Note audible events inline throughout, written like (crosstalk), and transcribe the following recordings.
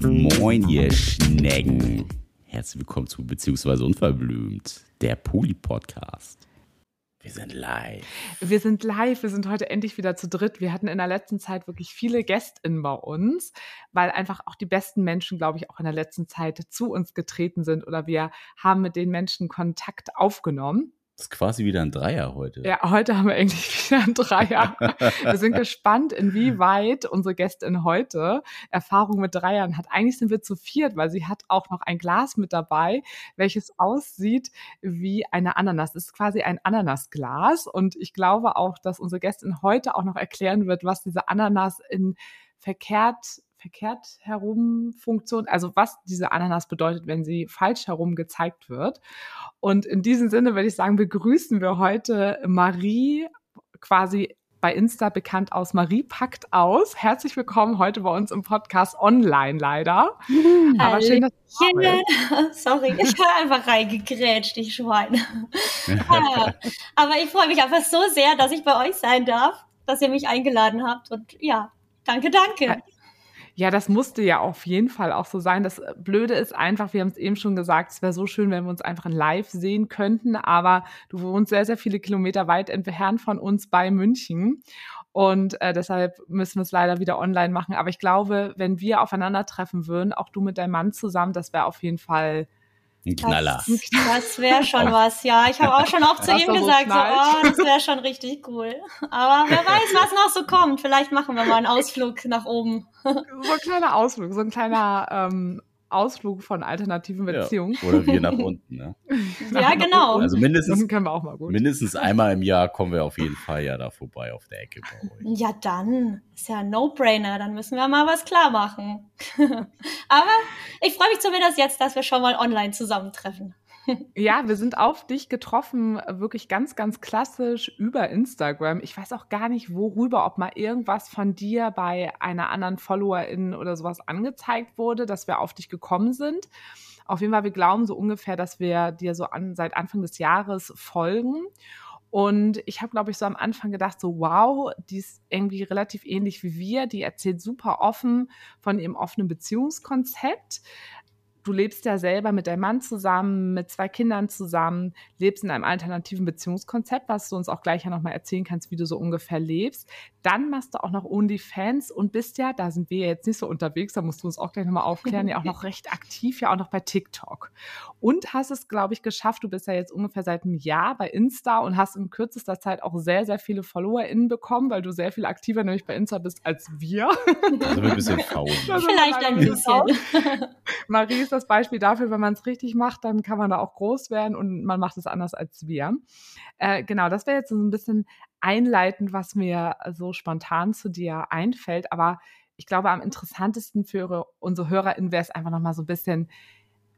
Moin, ihr Schnecken. Herzlich willkommen zu Beziehungsweise Unverblümt, der Poli-Podcast. Wir sind live. Wir sind live. Wir sind heute endlich wieder zu dritt. Wir hatten in der letzten Zeit wirklich viele GästInnen bei uns, weil einfach auch die besten Menschen, glaube ich, auch in der letzten Zeit zu uns getreten sind oder wir haben mit den Menschen Kontakt aufgenommen. Das ist quasi wieder ein Dreier heute. Ja, heute haben wir eigentlich (laughs) wieder ein Dreier. (laughs) wir sind gespannt, inwieweit unsere Gästin heute Erfahrung mit Dreiern hat. Eigentlich sind wir zu viert, weil sie hat auch noch ein Glas mit dabei, welches aussieht wie eine Ananas. Es ist quasi ein Ananasglas und ich glaube auch, dass unsere Gästin heute auch noch erklären wird, was diese Ananas in verkehrt verkehrt herum Funktion, also was diese Ananas bedeutet, wenn sie falsch herum gezeigt wird. Und in diesem Sinne würde ich sagen, begrüßen wir heute Marie quasi bei Insta bekannt aus Marie packt aus. Herzlich willkommen heute bei uns im Podcast online leider. Aber schön, dass du (laughs) Sorry, ich habe einfach reingegrätscht, ich Schwein. (laughs) Aber ich freue mich einfach so sehr, dass ich bei euch sein darf, dass ihr mich eingeladen habt und ja, danke, danke. Ja, das musste ja auf jeden Fall auch so sein. Das äh, Blöde ist einfach, wir haben es eben schon gesagt, es wäre so schön, wenn wir uns einfach in live sehen könnten, aber du wohnst sehr, sehr viele Kilometer weit entfernt von uns bei München. Und äh, deshalb müssen wir es leider wieder online machen. Aber ich glaube, wenn wir aufeinandertreffen würden, auch du mit deinem Mann zusammen, das wäre auf jeden Fall ein Knaller. Das, das wäre schon was, ja. Ich habe auch schon oft (laughs) zu ihm gesagt, so, oh, das wäre schon richtig cool. Aber wer weiß, was noch so kommt. Vielleicht machen wir mal einen (laughs) Ausflug nach oben. So ein kleiner Ausflug, so ein kleiner ähm, Ausflug von alternativen Beziehungen. Ja, oder wir nach (laughs) unten, ne? ja, genau. Also mindestens, können wir auch mal gut. mindestens einmal im Jahr kommen wir auf jeden Fall ja da vorbei auf der Ecke bei euch. Ja, dann. Ist ja ein No-Brainer. Dann müssen wir mal was klar machen. (laughs) Aber ich freue mich zumindest jetzt, dass wir schon mal online zusammentreffen. Ja, wir sind auf dich getroffen, wirklich ganz, ganz klassisch über Instagram. Ich weiß auch gar nicht, worüber, ob mal irgendwas von dir bei einer anderen Followerin oder sowas angezeigt wurde, dass wir auf dich gekommen sind. Auf jeden Fall, wir glauben so ungefähr, dass wir dir so an, seit Anfang des Jahres folgen. Und ich habe, glaube ich, so am Anfang gedacht, so wow, die ist irgendwie relativ ähnlich wie wir. Die erzählt super offen von ihrem offenen Beziehungskonzept du lebst ja selber mit deinem Mann zusammen, mit zwei Kindern zusammen, lebst in einem alternativen Beziehungskonzept, was du uns auch gleich ja nochmal erzählen kannst, wie du so ungefähr lebst. Dann machst du auch noch OnlyFans und bist ja, da sind wir jetzt nicht so unterwegs, da musst du uns auch gleich nochmal aufklären, ja auch noch (laughs) recht aktiv, ja auch noch bei TikTok. Und hast es, glaube ich, geschafft, du bist ja jetzt ungefähr seit einem Jahr bei Insta und hast in kürzester Zeit auch sehr, sehr viele FollowerInnen bekommen, weil du sehr viel aktiver nämlich bei Insta bist als wir. Also ein bisschen (laughs) faul. Vielleicht ein bisschen. Marie das Beispiel dafür, wenn man es richtig macht, dann kann man da auch groß werden und man macht es anders als wir. Äh, genau, das wäre jetzt so ein bisschen einleitend, was mir so spontan zu dir einfällt. Aber ich glaube, am interessantesten für unsere HörerInnen wäre es einfach nochmal so ein bisschen,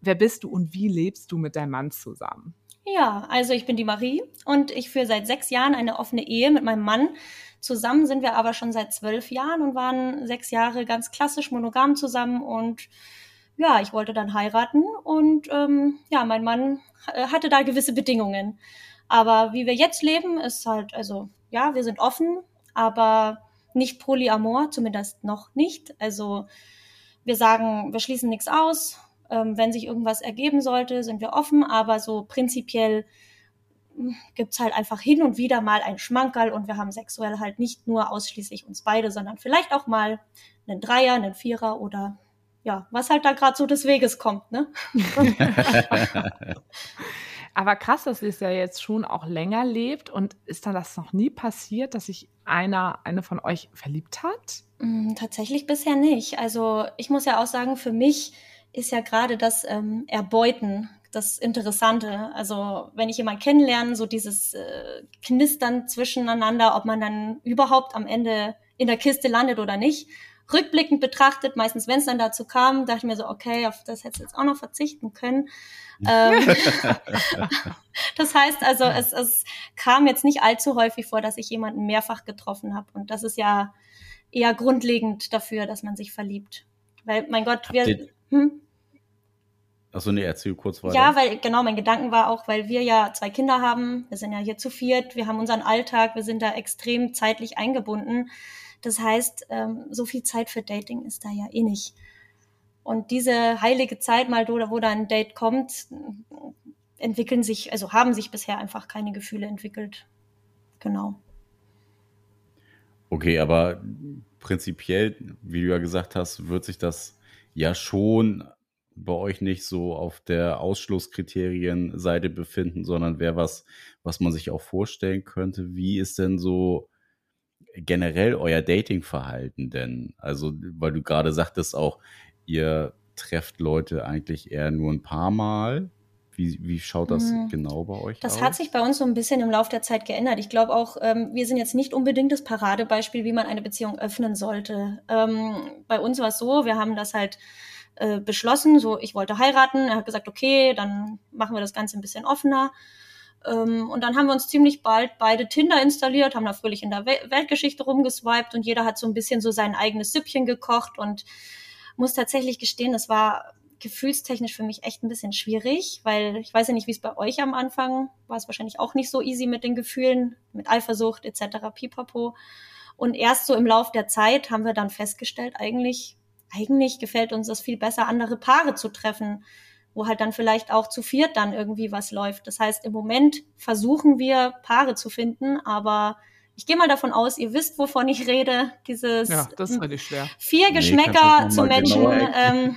wer bist du und wie lebst du mit deinem Mann zusammen? Ja, also ich bin die Marie und ich führe seit sechs Jahren eine offene Ehe mit meinem Mann. Zusammen sind wir aber schon seit zwölf Jahren und waren sechs Jahre ganz klassisch monogam zusammen und ja, ich wollte dann heiraten und ähm, ja, mein Mann äh, hatte da gewisse Bedingungen. Aber wie wir jetzt leben, ist halt, also ja, wir sind offen, aber nicht polyamor, zumindest noch nicht. Also wir sagen, wir schließen nichts aus. Ähm, wenn sich irgendwas ergeben sollte, sind wir offen, aber so prinzipiell hm, gibt's halt einfach hin und wieder mal ein Schmankerl und wir haben sexuell halt nicht nur ausschließlich uns beide, sondern vielleicht auch mal einen Dreier, einen Vierer oder ja, was halt da gerade so des Weges kommt, ne? (laughs) Aber krass, dass ihr es ja jetzt schon auch länger lebt und ist dann das noch nie passiert, dass sich einer, eine von euch verliebt hat? Mm, tatsächlich bisher nicht. Also ich muss ja auch sagen, für mich ist ja gerade das ähm, Erbeuten das Interessante. Also wenn ich jemanden kennenlerne, so dieses äh, Knistern zwischeneinander, ob man dann überhaupt am Ende in der Kiste landet oder nicht rückblickend betrachtet, meistens wenn es dann dazu kam, dachte ich mir so, okay, auf das hätte ich jetzt auch noch verzichten können. ähm, (laughs) das heißt also, es, es kam jetzt nicht allzu häufig vor, dass ich jemanden mehrfach getroffen habe. Und das ist ja eher grundlegend dafür, dass man sich verliebt. Weil, mein Gott, wir. Hm? Achso, nee, erzähl kurz weiter. Ja, weil genau, mein Gedanken war auch, weil wir ja zwei Kinder haben, wir sind ja hier zu viert, wir haben unseren Alltag, wir sind da extrem zeitlich eingebunden. Das heißt, ähm, so viel Zeit für Dating ist da ja eh nicht. Und diese heilige Zeit mal, wo da ein Date kommt, entwickeln sich, also haben sich bisher einfach keine Gefühle entwickelt. Genau. Okay, aber prinzipiell, wie du ja gesagt hast, wird sich das ja schon bei euch nicht so auf der Ausschlusskriterien-Seite befinden, sondern wäre was, was man sich auch vorstellen könnte. Wie ist denn so generell euer Datingverhalten denn? Also, weil du gerade sagtest auch, ihr trefft Leute eigentlich eher nur ein paar Mal. Wie, wie schaut das mhm. genau bei euch das aus? Das hat sich bei uns so ein bisschen im Laufe der Zeit geändert. Ich glaube auch, ähm, wir sind jetzt nicht unbedingt das Paradebeispiel, wie man eine Beziehung öffnen sollte. Ähm, bei uns war es so, wir haben das halt äh, beschlossen, so ich wollte heiraten. Er hat gesagt, okay, dann machen wir das Ganze ein bisschen offener. Ähm, und dann haben wir uns ziemlich bald beide Tinder installiert, haben da fröhlich in der Weltgeschichte rumgeswiped und jeder hat so ein bisschen so sein eigenes Süppchen gekocht und muss tatsächlich gestehen, das war gefühlstechnisch für mich echt ein bisschen schwierig, weil ich weiß ja nicht, wie es bei euch am Anfang war. Es wahrscheinlich auch nicht so easy mit den Gefühlen, mit Eifersucht etc. Pipapo. Und erst so im Lauf der Zeit haben wir dann festgestellt, eigentlich eigentlich gefällt uns das viel besser, andere Paare zu treffen, wo halt dann vielleicht auch zu viert dann irgendwie was läuft. Das heißt, im Moment versuchen wir Paare zu finden, aber ich gehe mal davon aus, ihr wisst, wovon ich rede. Dieses ja, das ist richtig schwer. vier Geschmäcker nee, zu Menschen. Ähm,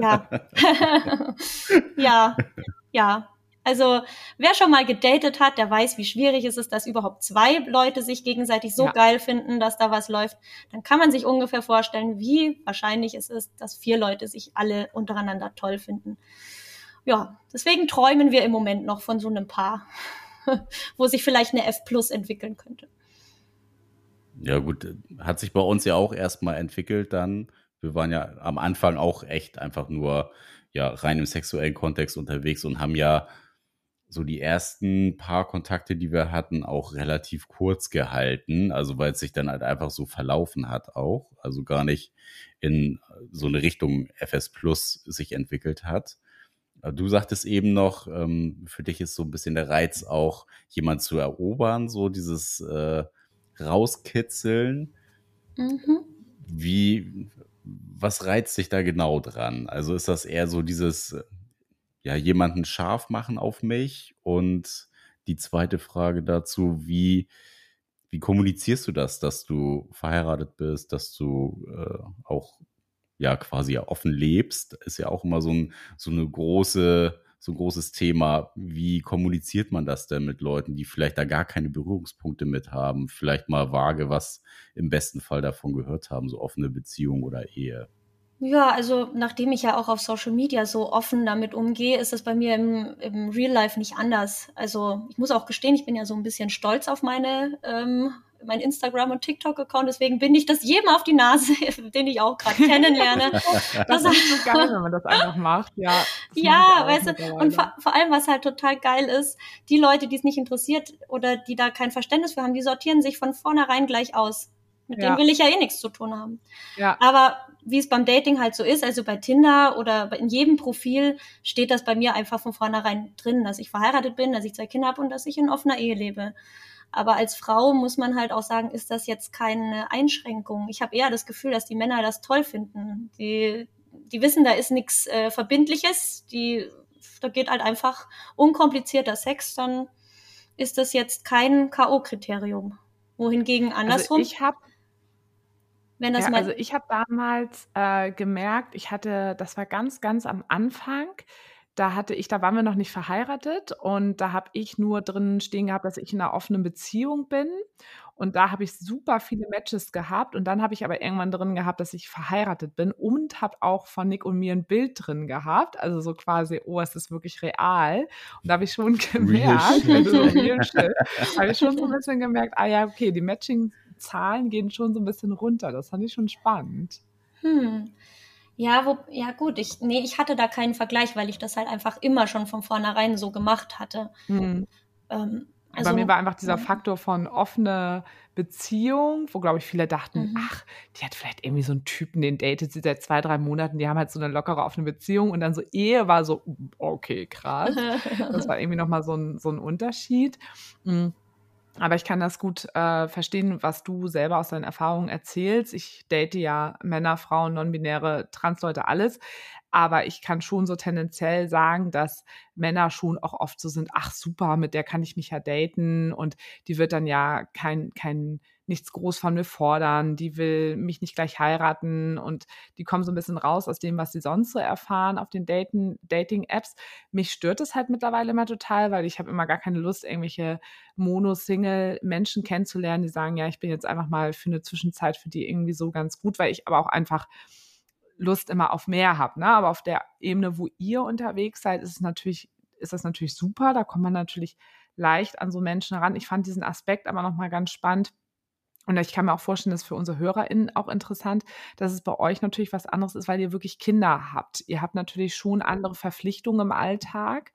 ja. (laughs) ja, ja. Also wer schon mal gedatet hat, der weiß, wie schwierig es ist, dass überhaupt zwei Leute sich gegenseitig so ja. geil finden, dass da was läuft. Dann kann man sich ungefähr vorstellen, wie wahrscheinlich es ist, dass vier Leute sich alle untereinander toll finden. Ja, deswegen träumen wir im Moment noch von so einem Paar, (laughs) wo sich vielleicht eine F Plus entwickeln könnte. Ja, gut, hat sich bei uns ja auch erstmal entwickelt dann. Wir waren ja am Anfang auch echt einfach nur ja rein im sexuellen Kontext unterwegs und haben ja so die ersten paar Kontakte, die wir hatten, auch relativ kurz gehalten. Also weil es sich dann halt einfach so verlaufen hat auch. Also gar nicht in so eine Richtung FS Plus sich entwickelt hat. Du sagtest eben noch, ähm, für dich ist so ein bisschen der Reiz auch, jemand zu erobern, so dieses äh, Rauskitzeln. Mhm. Wie, was reizt dich da genau dran? Also ist das eher so dieses ja, jemanden scharf machen auf mich? Und die zweite Frage dazu, wie, wie kommunizierst du das, dass du verheiratet bist, dass du äh, auch ja quasi offen lebst, ist ja auch immer so, ein, so eine große, so ein großes Thema. Wie kommuniziert man das denn mit Leuten, die vielleicht da gar keine Berührungspunkte mit haben, vielleicht mal vage was im besten Fall davon gehört haben, so offene Beziehung oder Ehe? Ja, also nachdem ich ja auch auf Social Media so offen damit umgehe, ist das bei mir im, im Real Life nicht anders. Also ich muss auch gestehen, ich bin ja so ein bisschen stolz auf meine ähm, mein Instagram und TikTok-Account, deswegen bin ich das jedem auf die Nase, (laughs) den ich auch gerade kennenlerne. das, (laughs) das ist so geil, wenn man das einfach macht, ja. Ja, weißt du, und vor, vor allem, was halt total geil ist, die Leute, die es nicht interessiert oder die da kein Verständnis für haben, die sortieren sich von vornherein gleich aus. Mit ja. denen will ich ja eh nichts zu tun haben. Ja. Aber wie es beim Dating halt so ist, also bei Tinder oder in jedem Profil steht das bei mir einfach von vornherein drin, dass ich verheiratet bin, dass ich zwei Kinder habe und dass ich in offener Ehe lebe. Aber als Frau muss man halt auch sagen, ist das jetzt keine Einschränkung. Ich habe eher das Gefühl, dass die Männer das toll finden. Die, die wissen, da ist nichts äh, Verbindliches. Die, da geht halt einfach unkomplizierter Sex. Dann ist das jetzt kein K.O.-Kriterium. Wohingegen also andersrum. Also ich habe wenn das ja, mal also ich habe damals äh, gemerkt, ich hatte, das war ganz, ganz am Anfang, da hatte ich, da waren wir noch nicht verheiratet und da habe ich nur drin stehen gehabt, dass ich in einer offenen Beziehung bin. Und da habe ich super viele Matches gehabt. Und dann habe ich aber irgendwann drin gehabt, dass ich verheiratet bin und habe auch von Nick und mir ein Bild drin gehabt. Also so quasi, oh, es ist wirklich real. Und da habe ich schon (laughs) gemerkt, also so habe ich schon so ein bisschen gemerkt, ah ja, okay, die Matching Zahlen gehen schon so ein bisschen runter. Das fand ich schon spannend. Hm. Ja, wo, ja gut, ich, nee, ich hatte da keinen Vergleich, weil ich das halt einfach immer schon von vornherein so gemacht hatte. Hm. Ähm, Also, Bei mir war einfach dieser Faktor von offene Beziehung, wo, glaube ich, viele dachten, mhm. ach, die hat vielleicht irgendwie so einen Typen, den datet sie seit zwei, drei Monaten, die haben halt so eine lockere offene Beziehung und dann so Ehe war so, okay, krass. (laughs) das war irgendwie nochmal so ein, so ein Unterschied. Mhm. Aber ich kann das gut äh, verstehen, was du selber aus deinen Erfahrungen erzählst. Ich date ja Männer, Frauen, non-binäre, Transleute, alles. Aber ich kann schon so tendenziell sagen, dass Männer schon auch oft so sind, ach super, mit der kann ich mich ja daten und die wird dann ja kein, kein nichts groß von mir fordern, die will mich nicht gleich heiraten und die kommen so ein bisschen raus aus dem, was sie sonst so erfahren auf den Dating-Apps. Mich stört es halt mittlerweile immer total, weil ich habe immer gar keine Lust, irgendwelche Mono-Single-Menschen kennenzulernen, die sagen, ja, ich bin jetzt einfach mal für eine Zwischenzeit für die irgendwie so ganz gut, weil ich aber auch einfach Lust immer auf mehr habe. Ne? Aber auf der Ebene, wo ihr unterwegs seid, ist es natürlich, ist das natürlich super. Da kommt man natürlich leicht an so Menschen ran. Ich fand diesen Aspekt aber nochmal ganz spannend. Und ich kann mir auch vorstellen, das ist für unsere HörerInnen auch interessant, dass es bei euch natürlich was anderes ist, weil ihr wirklich Kinder habt. Ihr habt natürlich schon andere Verpflichtungen im Alltag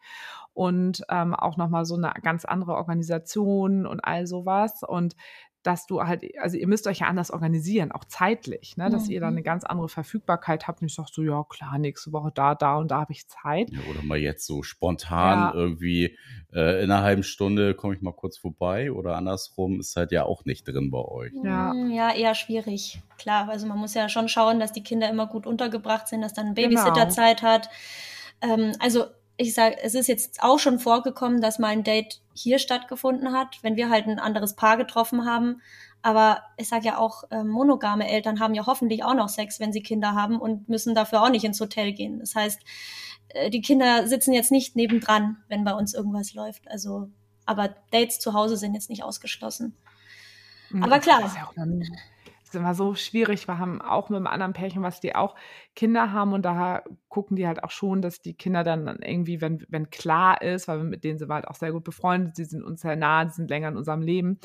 und ähm, auch nochmal so eine ganz andere Organisation und all sowas. Und dass du halt, also ihr müsst euch ja anders organisieren, auch zeitlich, ne? dass mhm. ihr dann eine ganz andere Verfügbarkeit habt und ich sage so, ja klar, nächste Woche da, da und da habe ich Zeit. Ja, oder mal jetzt so spontan ja. irgendwie äh, in einer halben Stunde komme ich mal kurz vorbei oder andersrum ist halt ja auch nicht drin bei euch. Ja. Mm, ja, eher schwierig. Klar, also man muss ja schon schauen, dass die Kinder immer gut untergebracht sind, dass dann ein Babysitter genau. Zeit hat. Ähm, also ich sage, es ist jetzt auch schon vorgekommen, dass mal ein Date hier stattgefunden hat, wenn wir halt ein anderes Paar getroffen haben. Aber ich sage ja auch, äh, monogame Eltern haben ja hoffentlich auch noch Sex, wenn sie Kinder haben und müssen dafür auch nicht ins Hotel gehen. Das heißt, äh, die Kinder sitzen jetzt nicht nebendran, wenn bei uns irgendwas läuft. Also, aber Dates zu Hause sind jetzt nicht ausgeschlossen. Hm, aber klar. Ist immer so schwierig. Wir haben auch mit einem anderen Pärchen, was die auch Kinder haben. Und da gucken die halt auch schon, dass die Kinder dann irgendwie, wenn, wenn klar ist, weil mit denen sind wir halt auch sehr gut befreundet, die sind uns sehr nah, die sind länger in unserem Leben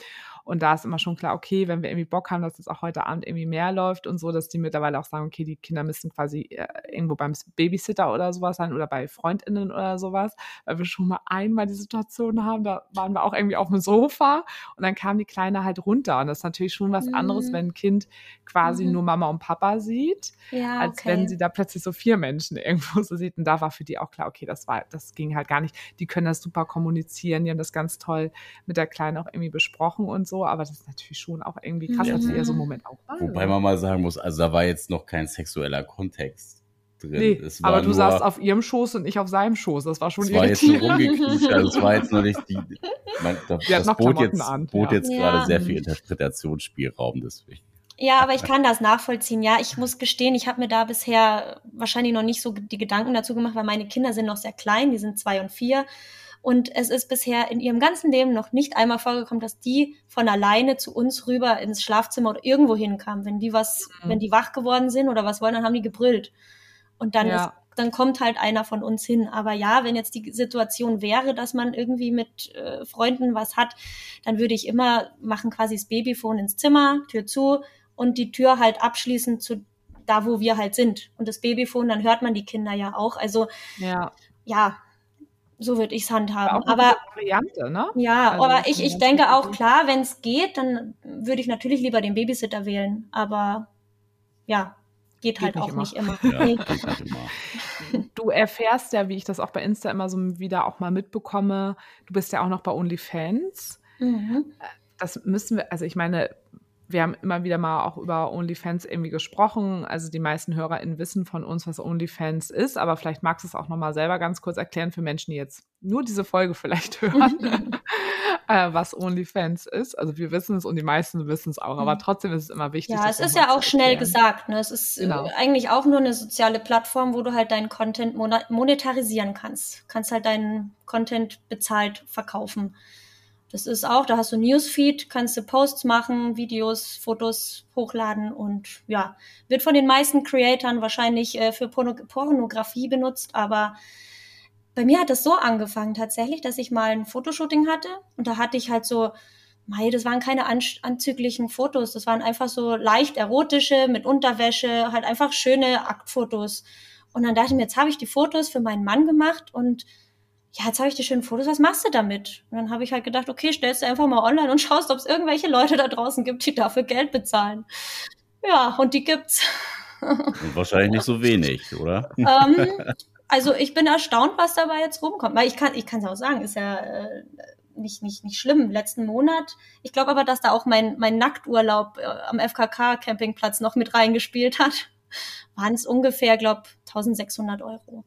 und da ist immer schon klar, okay, wenn wir irgendwie Bock haben, dass es auch heute Abend irgendwie mehr läuft und so, dass die mittlerweile auch sagen, okay, die Kinder müssen quasi äh, irgendwo beim Babysitter oder sowas sein oder bei FreundInnen oder sowas, weil wir schon mal einmal die Situation haben, da waren wir auch irgendwie auf dem Sofa und dann kam die Kleine halt runter und das ist natürlich schon was anderes, mhm. wenn ein Kind quasi mhm. nur Mama und Papa sieht, ja, als okay. wenn sie da plötzlich so vier Menschen (laughs) irgendwo so sieht und da war für die auch klar, okay, das war, das ging halt gar nicht. Die können das super kommunizieren, die haben das ganz toll mit der Kleinen auch irgendwie besprochen und so so, aber das ist natürlich schon auch irgendwie krass, dass ihr so einen Moment auch war. Wobei man mal sagen muss, also da war jetzt noch kein sexueller Kontext drin. Nee, aber du nur, saßt auf ihrem Schoß und ich auf seinem Schoß. Das war schon Das war jetzt rumgeknutscht. Also es war jetzt noch nicht die. Man, (laughs) das, das bot jetzt, an, bot ja. jetzt ja. gerade sehr viel Interpretationsspielraum deswegen. Ja, aber ich kann das nachvollziehen. Ja, ich muss gestehen, ich habe mir da bisher wahrscheinlich noch nicht so die Gedanken dazu gemacht, weil meine Kinder sind noch sehr klein, die sind zwei und vier. Und es ist bisher in ihrem ganzen Leben noch nicht einmal vorgekommen, dass die von alleine zu uns rüber ins Schlafzimmer oder irgendwo hinkamen. Wenn die was, mhm. wenn die wach geworden sind oder was wollen, dann haben die gebrüllt. Und dann ja. ist, dann kommt halt einer von uns hin. Aber ja, wenn jetzt die Situation wäre, dass man irgendwie mit äh, Freunden was hat, dann würde ich immer machen quasi das Babyphone ins Zimmer, Tür zu und die Tür halt abschließen zu da, wo wir halt sind. Und das Babyphone, dann hört man die Kinder ja auch. Also ja, ja so würde ich es handhaben. Ja, aber Variante, ne? Ja, also, aber ich, ich denke auch klar, wenn es geht, dann würde ich natürlich lieber den Babysitter wählen. Aber ja, geht, geht halt nicht auch immer. nicht immer. Ja, (laughs) nee. Du erfährst ja, wie ich das auch bei Insta immer so wieder auch mal mitbekomme, du bist ja auch noch bei OnlyFans. Mhm. Das müssen wir, also ich meine, wir haben immer wieder mal auch über OnlyFans irgendwie gesprochen. Also die meisten HörerInnen wissen von uns, was OnlyFans ist, aber vielleicht magst du es auch nochmal selber ganz kurz erklären für Menschen, die jetzt nur diese Folge vielleicht (laughs) hören, (laughs) äh, was OnlyFans ist. Also wir wissen es und die meisten wissen es auch, aber mhm. trotzdem ist es immer wichtig. Ja, es ist ja auch schnell gesagt. Ne? Es ist äh, genau. eigentlich auch nur eine soziale Plattform, wo du halt deinen Content monetarisieren kannst. kannst halt deinen Content bezahlt verkaufen. Das ist auch, da hast du Newsfeed, kannst du Posts machen, Videos, Fotos hochladen und ja, wird von den meisten Creatoren wahrscheinlich äh, für Porno Pornografie benutzt, aber bei mir hat das so angefangen tatsächlich, dass ich mal ein Fotoshooting hatte und da hatte ich halt so, mei, das waren keine anzüglichen Fotos, das waren einfach so leicht erotische mit Unterwäsche, halt einfach schöne Aktfotos. Und dann dachte ich mir, jetzt habe ich die Fotos für meinen Mann gemacht und ja, jetzt habe ich die schönen Fotos, was machst du damit? Und dann habe ich halt gedacht, okay, stellst du einfach mal online und (laughs) schaust, ob es irgendwelche Leute da draußen gibt, die dafür Geld bezahlen. Ja, und die gibt's. Und wahrscheinlich nicht so wenig, oder? (laughs) ähm, also ich bin erstaunt, was dabei jetzt rumkommt. Weil ich kann, ich kann es auch sagen, ist ja äh, nicht, nicht, nicht schlimm. Letzten Monat, ich glaube aber, dass da auch mein, mein Nackturlaub äh, am FKK-Campingplatz noch mit reingespielt hat. Waren es ungefähr, glaube 1600 Euro.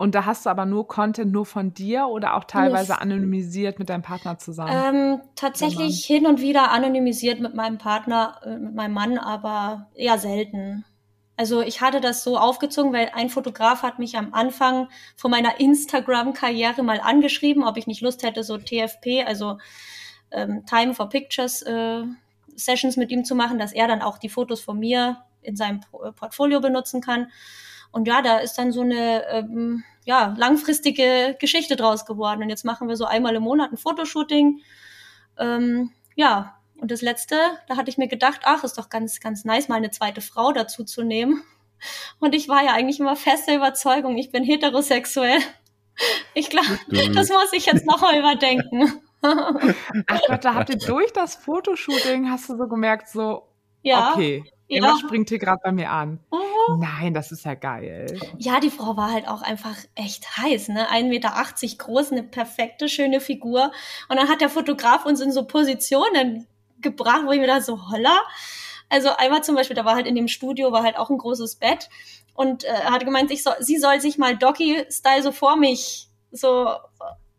Und da hast du aber nur Content nur von dir oder auch teilweise anonymisiert mit deinem Partner zusammen? Ähm, tatsächlich hin und wieder anonymisiert mit meinem Partner, äh, mit meinem Mann, aber eher selten. Also ich hatte das so aufgezogen, weil ein Fotograf hat mich am Anfang von meiner Instagram-Karriere mal angeschrieben, ob ich nicht Lust hätte, so TFP, also ähm, Time for Pictures äh, Sessions mit ihm zu machen, dass er dann auch die Fotos von mir in seinem Portfolio benutzen kann. Und ja, da ist dann so eine ähm, ja, langfristige Geschichte draus geworden. Und jetzt machen wir so einmal im Monat ein Fotoshooting. Ähm, ja, und das letzte, da hatte ich mir gedacht, ach, ist doch ganz, ganz nice, mal eine zweite Frau dazu zu nehmen. Und ich war ja eigentlich immer feste Überzeugung, ich bin heterosexuell. Ich glaube, das muss ich jetzt noch mal überdenken. Ach Gott, da habt ihr durch das Fotoshooting, hast du so gemerkt, so, ja, okay, Immer springt hier gerade bei mir an. Mhm. Nein, das ist ja geil. Ja, die Frau war halt auch einfach echt heiß, ne? 1,80 Meter groß, eine perfekte, schöne Figur. Und dann hat der Fotograf uns in so Positionen gebracht, wo ich mir da so holla. Also einmal zum Beispiel, da war halt in dem Studio, war halt auch ein großes Bett. Und äh, hat gemeint, ich soll, sie soll sich mal Doggy-Style so vor mich so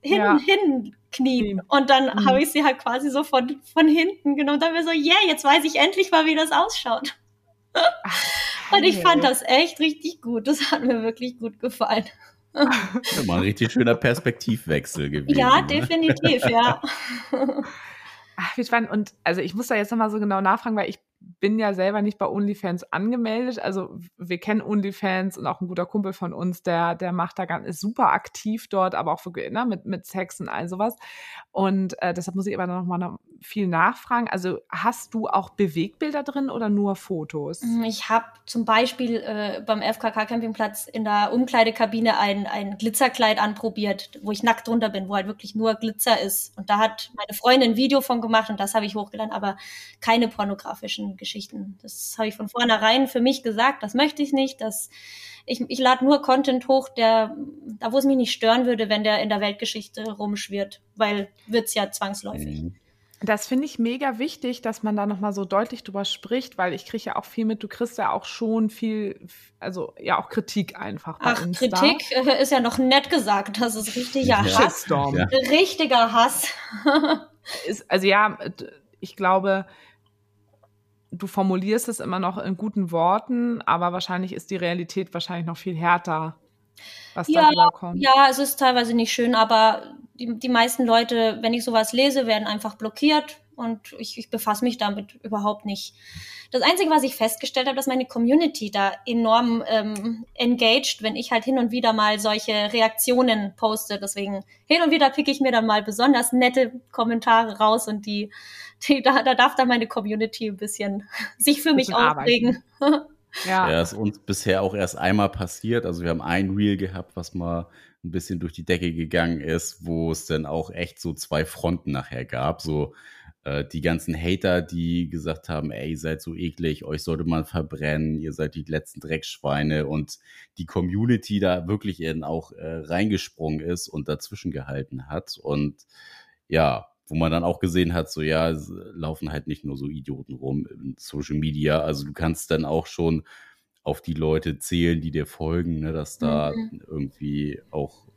hin, ja. hin knien. Und dann mhm. habe ich sie halt quasi so von, von hinten genommen. Dann wir so, yeah, jetzt weiß ich endlich mal, wie das ausschaut. Und ich fand das echt richtig gut. Das hat mir wirklich gut gefallen. Das war ein richtig schöner Perspektivwechsel gewesen. Ja, ne? definitiv, ja. (laughs) (laughs) Ach, wie spannend. Und also ich muss da jetzt nochmal so genau nachfragen, weil ich bin ja selber nicht bei OnlyFans angemeldet. Also wir kennen OnlyFans und auch ein guter Kumpel von uns, der, der macht da ganz, ist super aktiv dort, aber auch wirklich, ne, mit, mit Sex und all sowas. Und äh, deshalb muss ich aber noch mal noch viel nachfragen. Also hast du auch Bewegbilder drin oder nur Fotos? Mm, ich habe zum Beispiel äh, beim FKK Campingplatz in der Umkleidekabine ein, ein Glitzerkleid anprobiert, wo ich nackt drunter bin, wo halt wirklich nur Glitzer ist. Und da hat meine Freundin ein Video von gemacht und das habe ich hochgeladen, aber keine pornografischen Geschichten. Das habe ich von vornherein für mich gesagt, das möchte ich nicht. Das, ich, ich lade nur Content hoch, der, da wo es mich nicht stören würde, wenn der in der Weltgeschichte rumschwirrt, weil wird's ja zwangsläufig. Mhm. Das finde ich mega wichtig, dass man da nochmal so deutlich drüber spricht, weil ich kriege ja auch viel mit, du kriegst ja auch schon viel, also ja auch Kritik einfach. Bei Ach, Insta. Kritik äh, ist ja noch nett gesagt, das ist richtiger ja. Hass. Ja. Richtiger Hass. (laughs) ist, also ja, ich glaube, du formulierst es immer noch in guten Worten, aber wahrscheinlich ist die Realität wahrscheinlich noch viel härter, was ja, da kommt. Ja, es ist teilweise nicht schön, aber die, die meisten Leute, wenn ich sowas lese, werden einfach blockiert und ich, ich befasse mich damit überhaupt nicht. Das Einzige, was ich festgestellt habe, dass meine Community da enorm ähm, engaged, wenn ich halt hin und wieder mal solche Reaktionen poste. Deswegen hin und wieder picke ich mir dann mal besonders nette Kommentare raus und die die, da, da darf dann meine Community ein bisschen (laughs) sich für mich aufregen. (laughs) Ja. ja, ist uns bisher auch erst einmal passiert. Also wir haben ein Reel gehabt, was mal ein bisschen durch die Decke gegangen ist, wo es dann auch echt so zwei Fronten nachher gab. So äh, die ganzen Hater, die gesagt haben, ey, ihr seid so eklig, euch sollte man verbrennen, ihr seid die letzten Dreckschweine und die Community da wirklich eben auch äh, reingesprungen ist und dazwischen gehalten hat. Und ja, wo man dann auch gesehen hat, so ja, laufen halt nicht nur so Idioten rum in Social Media. Also du kannst dann auch schon auf die Leute zählen, die dir folgen, ne, dass da mhm. irgendwie auch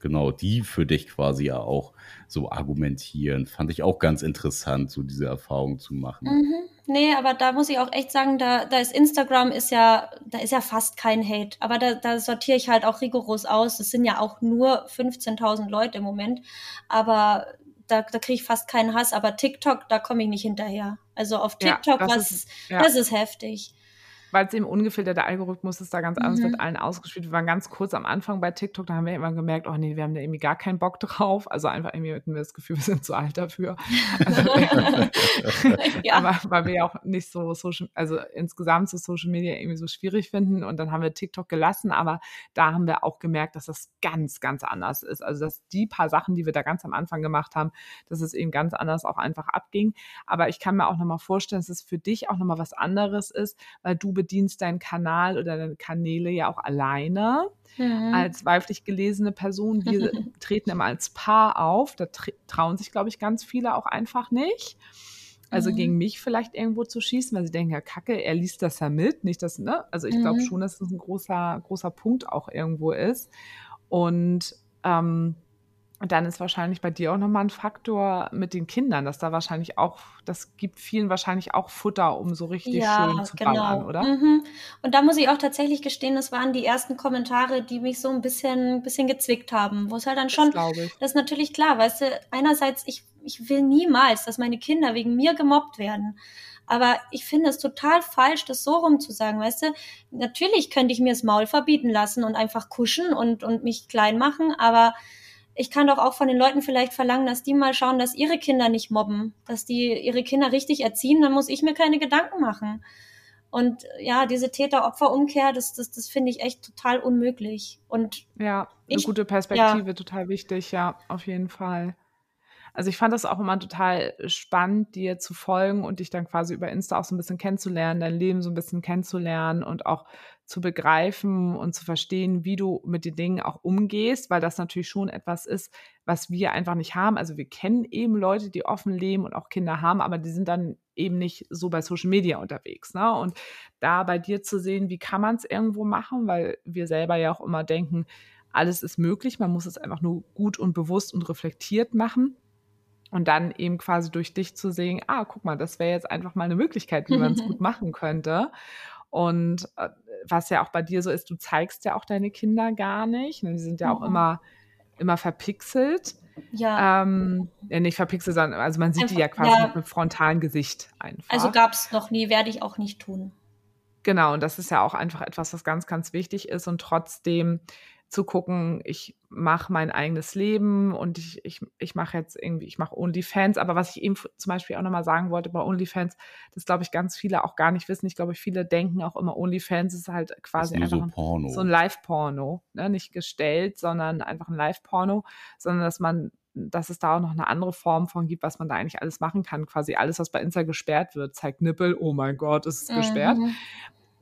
genau die für dich quasi ja auch so argumentieren. Fand ich auch ganz interessant, so diese Erfahrung zu machen. Mhm. Nee, aber da muss ich auch echt sagen, da, da ist Instagram ist ja, da ist ja fast kein Hate. Aber da, da sortiere ich halt auch rigoros aus. Es sind ja auch nur 15.000 Leute im Moment. Aber da, da kriege ich fast keinen Hass, aber TikTok, da komme ich nicht hinterher. Also auf TikTok, ja, das, was, ist, ja. das ist heftig. Weil es eben ungefiltert, der Algorithmus ist da ganz anders, mhm. wird allen ausgespielt. Wir waren ganz kurz am Anfang bei TikTok, da haben wir immer gemerkt, oh nee, wir haben da irgendwie gar keinen Bock drauf. Also einfach irgendwie hatten wir das Gefühl, wir sind zu alt dafür. Also, (laughs) ja. Aber weil wir ja auch nicht so Social, also insgesamt so Social Media irgendwie so schwierig finden und dann haben wir TikTok gelassen, aber da haben wir auch gemerkt, dass das ganz, ganz anders ist. Also dass die paar Sachen, die wir da ganz am Anfang gemacht haben, dass es eben ganz anders auch einfach abging. Aber ich kann mir auch nochmal vorstellen, dass es für dich auch nochmal was anderes ist, weil du bedienst deinen Kanal oder deine Kanäle ja auch alleine mhm. als weiblich gelesene Person. Wir (laughs) treten immer als Paar auf. Da trauen sich, glaube ich, ganz viele auch einfach nicht. Also mhm. gegen mich vielleicht irgendwo zu schießen, weil sie denken, ja, Kacke, er liest das ja mit, nicht das, ne? Also ich glaube mhm. schon, dass das ein großer, großer Punkt auch irgendwo ist. Und ähm, und dann ist wahrscheinlich bei dir auch nochmal ein Faktor mit den Kindern, dass da wahrscheinlich auch, das gibt vielen wahrscheinlich auch Futter, um so richtig ja, schön zu genau. ballern, oder? Mhm. Und da muss ich auch tatsächlich gestehen, das waren die ersten Kommentare, die mich so ein bisschen, bisschen gezwickt haben, wo es halt dann schon, das, das ist natürlich klar, weißt du, einerseits, ich, ich will niemals, dass meine Kinder wegen mir gemobbt werden. Aber ich finde es total falsch, das so rum zu sagen, weißt du? Natürlich könnte ich mir das Maul verbieten lassen und einfach kuschen und, und mich klein machen, aber ich kann doch auch von den Leuten vielleicht verlangen, dass die mal schauen, dass ihre Kinder nicht mobben, dass die ihre Kinder richtig erziehen, dann muss ich mir keine Gedanken machen. Und ja, diese Täter-Opfer-Umkehr, das, das, das finde ich echt total unmöglich. Und ja, eine ich, gute Perspektive, ja. total wichtig, ja, auf jeden Fall. Also ich fand das auch immer total spannend, dir zu folgen und dich dann quasi über Insta auch so ein bisschen kennenzulernen, dein Leben so ein bisschen kennenzulernen und auch zu begreifen und zu verstehen, wie du mit den Dingen auch umgehst, weil das natürlich schon etwas ist, was wir einfach nicht haben. Also wir kennen eben Leute, die offen leben und auch Kinder haben, aber die sind dann eben nicht so bei Social Media unterwegs. Ne? Und da bei dir zu sehen, wie kann man es irgendwo machen, weil wir selber ja auch immer denken, alles ist möglich, man muss es einfach nur gut und bewusst und reflektiert machen. Und dann eben quasi durch dich zu sehen, ah, guck mal, das wäre jetzt einfach mal eine Möglichkeit, wie man es gut (laughs) machen könnte. Und äh, was ja auch bei dir so ist, du zeigst ja auch deine Kinder gar nicht. Ne? Die sind ja auch mhm. immer, immer verpixelt. Ja. Ähm, ja, nicht verpixelt, sondern also man sieht einfach, die ja quasi ja. mit einem frontalen Gesicht einfach. Also gab es noch nie, werde ich auch nicht tun. Genau, und das ist ja auch einfach etwas, was ganz, ganz wichtig ist. Und trotzdem zu gucken, ich mache mein eigenes Leben und ich, ich, ich mache jetzt irgendwie, ich mache OnlyFans. Aber was ich eben zum Beispiel auch nochmal sagen wollte bei OnlyFans, das glaube ich ganz viele auch gar nicht wissen. Ich glaube, viele denken auch immer, OnlyFans ist halt quasi ist einfach so, so, ein Live-Porno. Ne? Nicht gestellt, sondern einfach ein Live-Porno, sondern dass man dass es da auch noch eine andere Form von gibt, was man da eigentlich alles machen kann. Quasi alles, was bei Insta gesperrt wird, zeigt Nippel, oh mein Gott, ist es gesperrt. Mhm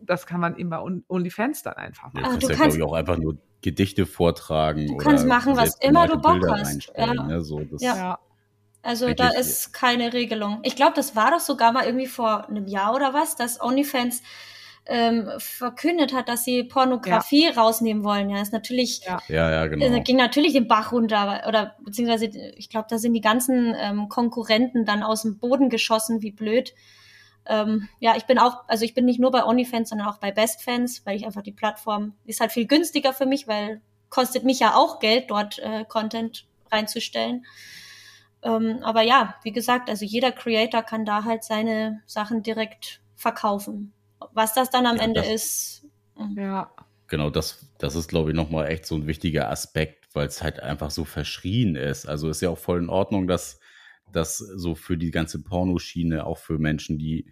das kann man eben bei OnlyFans dann einfach machen. Ja, du kannst ja, glaube ich, auch einfach nur Gedichte vortragen. Du kannst machen, was immer du Bock hast. Ja. Ne? So, ja. Also da ist keine Regelung. Ich glaube, das war doch sogar mal irgendwie vor einem Jahr oder was, dass OnlyFans ähm, verkündet hat, dass sie Pornografie ja. rausnehmen wollen. Ja, ist natürlich, ja, ja, ja genau. Äh, ging natürlich den Bach runter oder beziehungsweise ich glaube, da sind die ganzen ähm, Konkurrenten dann aus dem Boden geschossen, wie blöd ähm, ja, ich bin auch, also ich bin nicht nur bei OnlyFans, sondern auch bei BestFans, weil ich einfach die Plattform ist halt viel günstiger für mich, weil kostet mich ja auch Geld, dort äh, Content reinzustellen. Ähm, aber ja, wie gesagt, also jeder Creator kann da halt seine Sachen direkt verkaufen. Was das dann am ja, Ende ist. Mh. Ja. Genau, das, das ist, glaube ich, nochmal echt so ein wichtiger Aspekt, weil es halt einfach so verschrien ist. Also ist ja auch voll in Ordnung, dass das so für die ganze Pornoschiene, auch für Menschen, die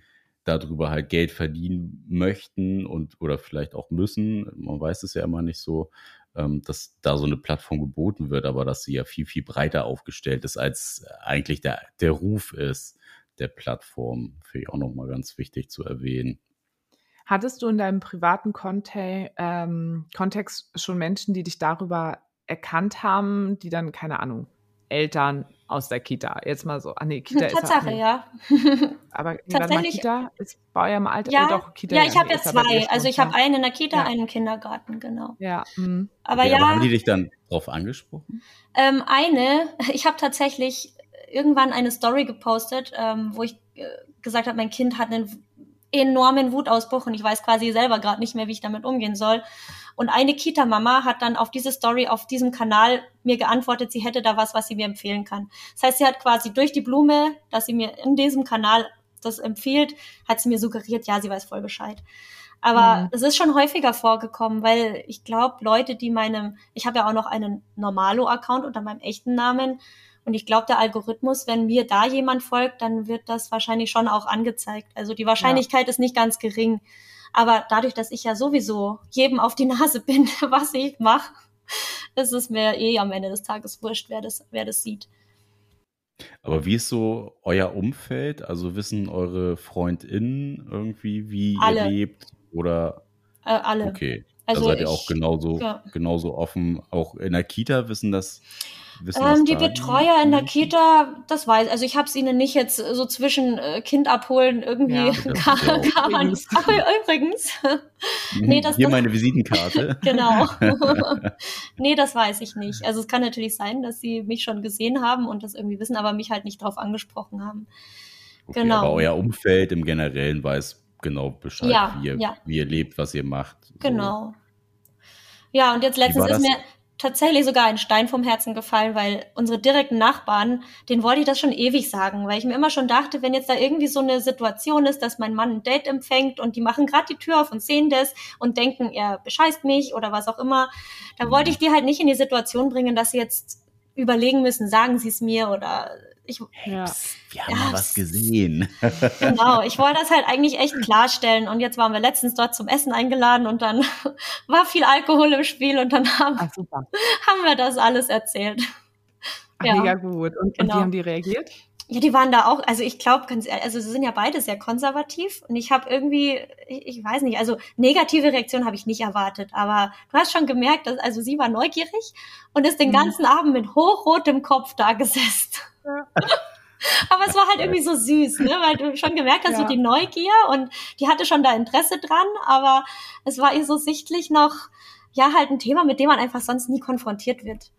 darüber halt Geld verdienen möchten und oder vielleicht auch müssen, man weiß es ja immer nicht so, ähm, dass da so eine Plattform geboten wird, aber dass sie ja viel, viel breiter aufgestellt ist, als eigentlich der, der Ruf ist der Plattform. Finde ich auch nochmal ganz wichtig zu erwähnen. Hattest du in deinem privaten Konte ähm, Kontext schon Menschen, die dich darüber erkannt haben, die dann, keine Ahnung, Eltern aus der Kita. Jetzt mal so. Ah, nee, Kita Tatsache, ist ja. Aber (laughs) Tatsächlich, Kita ist bei eurem Alter. Ja, doch, Kita, ja ich habe ja zwei. Also ich habe einen in der Kita, ja. einen im Kindergarten, genau. Ja. Mhm. Aber ja. Aber haben die dich dann drauf angesprochen? Ähm, eine, (laughs) ich habe tatsächlich irgendwann eine Story gepostet, ähm, wo ich äh, gesagt habe, mein Kind hat einen enormen Wutausbruch und ich weiß quasi selber gerade nicht mehr, wie ich damit umgehen soll. Und eine Kita-Mama hat dann auf diese Story auf diesem Kanal mir geantwortet, sie hätte da was, was sie mir empfehlen kann. Das heißt, sie hat quasi durch die Blume, dass sie mir in diesem Kanal das empfiehlt, hat sie mir suggeriert, ja, sie weiß voll Bescheid. Aber mhm. es ist schon häufiger vorgekommen, weil ich glaube, Leute, die meinem, ich habe ja auch noch einen Normalo-Account unter meinem echten Namen. Und ich glaube, der Algorithmus, wenn mir da jemand folgt, dann wird das wahrscheinlich schon auch angezeigt. Also die Wahrscheinlichkeit ja. ist nicht ganz gering. Aber dadurch, dass ich ja sowieso jedem auf die Nase bin, (laughs) was ich mache, ist es mir eh am Ende des Tages wurscht, wer das, wer das sieht. Aber wie ist so euer Umfeld? Also wissen eure FreundInnen irgendwie, wie alle. ihr lebt? Oder äh, alle. Okay. Also da seid ihr auch genauso, ja. genauso offen. Auch in der Kita wissen das ähm, die Betreuer in der Kita, das weiß also ich habe es ihnen nicht jetzt so zwischen äh, Kind abholen irgendwie ja, kann, (laughs) kann man übrigens. (laughs) Ach, übrigens. nee, das, Hier das, meine Visitenkarte. (laughs) genau. nee, das weiß ich nicht. Also es kann natürlich sein, dass sie mich schon gesehen haben und das irgendwie wissen, aber mich halt nicht drauf angesprochen haben. Okay, genau. Aber euer Umfeld im Generellen weiß genau Bescheid, ja, wie, ihr, ja. wie ihr lebt, was ihr macht. So. Genau. Ja, und jetzt letztens ist mir tatsächlich sogar ein Stein vom Herzen gefallen, weil unsere direkten Nachbarn, den wollte ich das schon ewig sagen, weil ich mir immer schon dachte, wenn jetzt da irgendwie so eine Situation ist, dass mein Mann ein Date empfängt und die machen gerade die Tür auf und sehen das und denken, er bescheißt mich oder was auch immer, da wollte ich die halt nicht in die Situation bringen, dass sie jetzt überlegen müssen, sagen sie es mir oder ich, ja. Wir haben ja, was gesehen. Genau, (laughs) ich wollte das halt eigentlich echt klarstellen. Und jetzt waren wir letztens dort zum Essen eingeladen und dann (laughs) war viel Alkohol im Spiel und dann haben, Ach, haben wir das alles erzählt. Ach, ja. Mega gut. Und, genau. und wie genau. haben die reagiert? Ja, die waren da auch, also ich glaube, also sie sind ja beide sehr konservativ und ich habe irgendwie, ich, ich, weiß nicht, also negative Reaktion habe ich nicht erwartet, aber du hast schon gemerkt, dass, also sie war neugierig und ist den mhm. ganzen Abend mit hochrotem Kopf da gesessen. Ja. (laughs) aber es war halt irgendwie so süß, ne? weil du schon gemerkt hast, ja. so die Neugier und die hatte schon da Interesse dran, aber es war ihr so sichtlich noch, ja, halt ein Thema, mit dem man einfach sonst nie konfrontiert wird.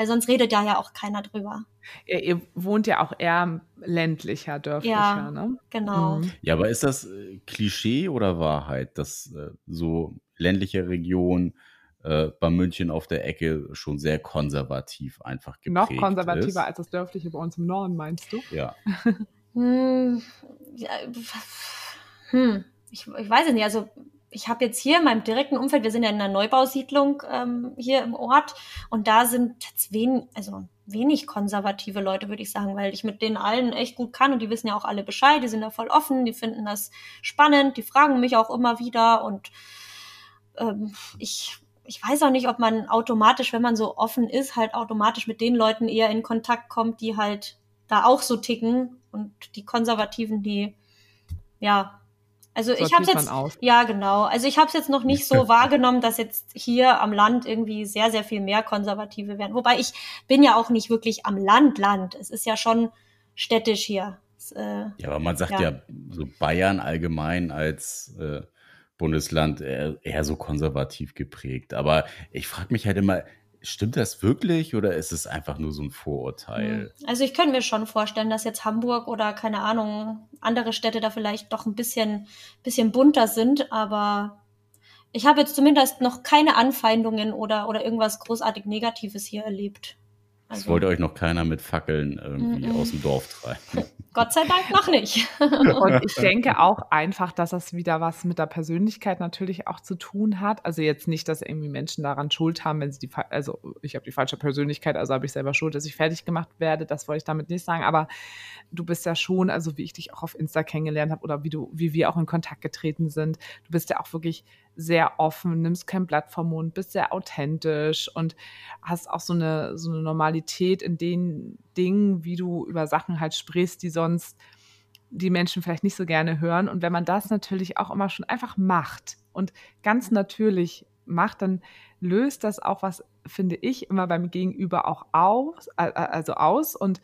Weil sonst redet ja ja auch keiner drüber. Ihr, ihr wohnt ja auch eher ländlicher, dörflicher, ja, ne? Genau. Mhm. Ja, aber ist das äh, Klischee oder Wahrheit, dass äh, so ländliche Regionen äh, bei München auf der Ecke schon sehr konservativ einfach geprägt Noch konservativer ist? als das dörfliche bei uns im Norden, meinst du? Ja. (laughs) hm, ja hm, ich, ich weiß es nicht. Also ich habe jetzt hier in meinem direkten Umfeld, wir sind ja in einer Neubausiedlung ähm, hier im Ort. Und da sind jetzt wen, also wenig konservative Leute, würde ich sagen, weil ich mit denen allen echt gut kann. Und die wissen ja auch alle Bescheid, die sind da voll offen, die finden das spannend, die fragen mich auch immer wieder. Und ähm, ich, ich weiß auch nicht, ob man automatisch, wenn man so offen ist, halt automatisch mit den Leuten eher in Kontakt kommt, die halt da auch so ticken. Und die Konservativen, die ja also ich habe jetzt ja genau. Also ich habe es jetzt noch nicht so (laughs) wahrgenommen, dass jetzt hier am Land irgendwie sehr sehr viel mehr Konservative werden. Wobei ich bin ja auch nicht wirklich am Land Land. Es ist ja schon städtisch hier. Es, äh, ja, aber man sagt ja. ja, so Bayern allgemein als äh, Bundesland eher, eher so konservativ geprägt. Aber ich frage mich halt immer, Stimmt das wirklich oder ist es einfach nur so ein Vorurteil? Hm. Also ich könnte mir schon vorstellen, dass jetzt Hamburg oder keine Ahnung, andere Städte da vielleicht doch ein bisschen, bisschen bunter sind, aber ich habe jetzt zumindest noch keine Anfeindungen oder, oder irgendwas großartig Negatives hier erlebt. Also, es wollte euch noch keiner mit Fackeln irgendwie mm -mm. aus dem Dorf treiben. (laughs) Gott sei Dank noch nicht. (laughs) Und ich denke auch einfach, dass das wieder was mit der Persönlichkeit natürlich auch zu tun hat. Also jetzt nicht, dass irgendwie Menschen daran Schuld haben, wenn sie die, also ich habe die falsche Persönlichkeit, also habe ich selber Schuld, dass ich fertig gemacht werde. Das wollte ich damit nicht sagen. Aber du bist ja schon, also wie ich dich auch auf Insta kennengelernt habe oder wie du, wie wir auch in Kontakt getreten sind, du bist ja auch wirklich sehr offen, nimmst kein Blatt vom Mund, bist sehr authentisch und hast auch so eine, so eine Normalität in den Dingen, wie du über Sachen halt sprichst, die sonst die Menschen vielleicht nicht so gerne hören. Und wenn man das natürlich auch immer schon einfach macht und ganz natürlich macht, dann löst das auch was, finde ich, immer beim Gegenüber auch aus, also aus und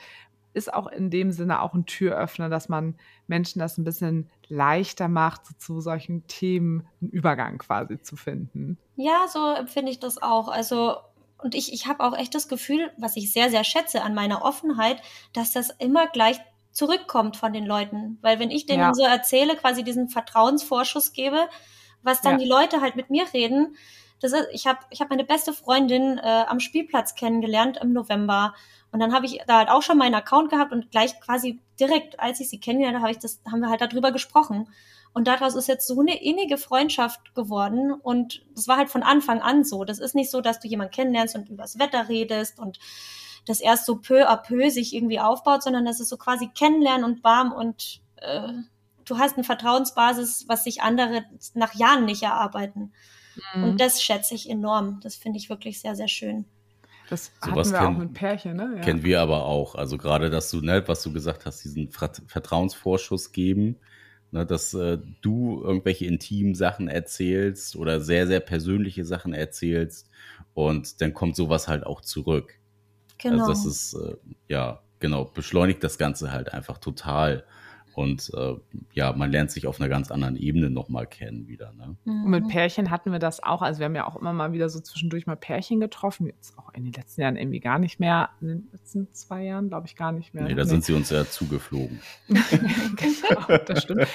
ist auch in dem Sinne auch ein Türöffner, dass man Menschen das ein bisschen leichter macht, zu solchen Themen einen Übergang quasi zu finden. Ja, so empfinde ich das auch. Also und ich, ich habe auch echt das Gefühl, was ich sehr, sehr schätze an meiner Offenheit, dass das immer gleich zurückkommt von den Leuten. Weil wenn ich denen ja. so erzähle, quasi diesen Vertrauensvorschuss gebe, was dann ja. die Leute halt mit mir reden, Das ist, ich habe ich hab meine beste Freundin äh, am Spielplatz kennengelernt im November. Und dann habe ich da halt auch schon meinen Account gehabt und gleich quasi direkt, als ich sie kennengelernt habe, ich das, haben wir halt darüber gesprochen. Und daraus ist jetzt so eine innige Freundschaft geworden. Und das war halt von Anfang an so. Das ist nicht so, dass du jemanden kennenlernst und übers Wetter redest und das erst so peu à peu sich irgendwie aufbaut, sondern das ist so quasi kennenlernen und warm und äh, du hast eine Vertrauensbasis, was sich andere nach Jahren nicht erarbeiten. Mhm. Und das schätze ich enorm. Das finde ich wirklich sehr, sehr schön. Das so hatten wir kennen, auch mit Pärchen, ne? Ja. Kennen wir aber auch. Also gerade, dass du, ne, was du gesagt hast, diesen Vertrauensvorschuss geben, ne, dass äh, du irgendwelche intimen Sachen erzählst oder sehr, sehr persönliche Sachen erzählst und dann kommt sowas halt auch zurück. Genau. Also das ist, äh, ja, genau, beschleunigt das Ganze halt einfach total. Und äh, ja, man lernt sich auf einer ganz anderen Ebene nochmal kennen wieder. Ne? Und mit. Pärchen hatten wir das auch. Also wir haben ja auch immer mal wieder so zwischendurch mal Pärchen getroffen. Jetzt auch in den letzten Jahren irgendwie gar nicht mehr. In den letzten zwei Jahren, glaube ich, gar nicht mehr. Nee, da nee. sind sie uns ja zugeflogen. (laughs) genau, das stimmt.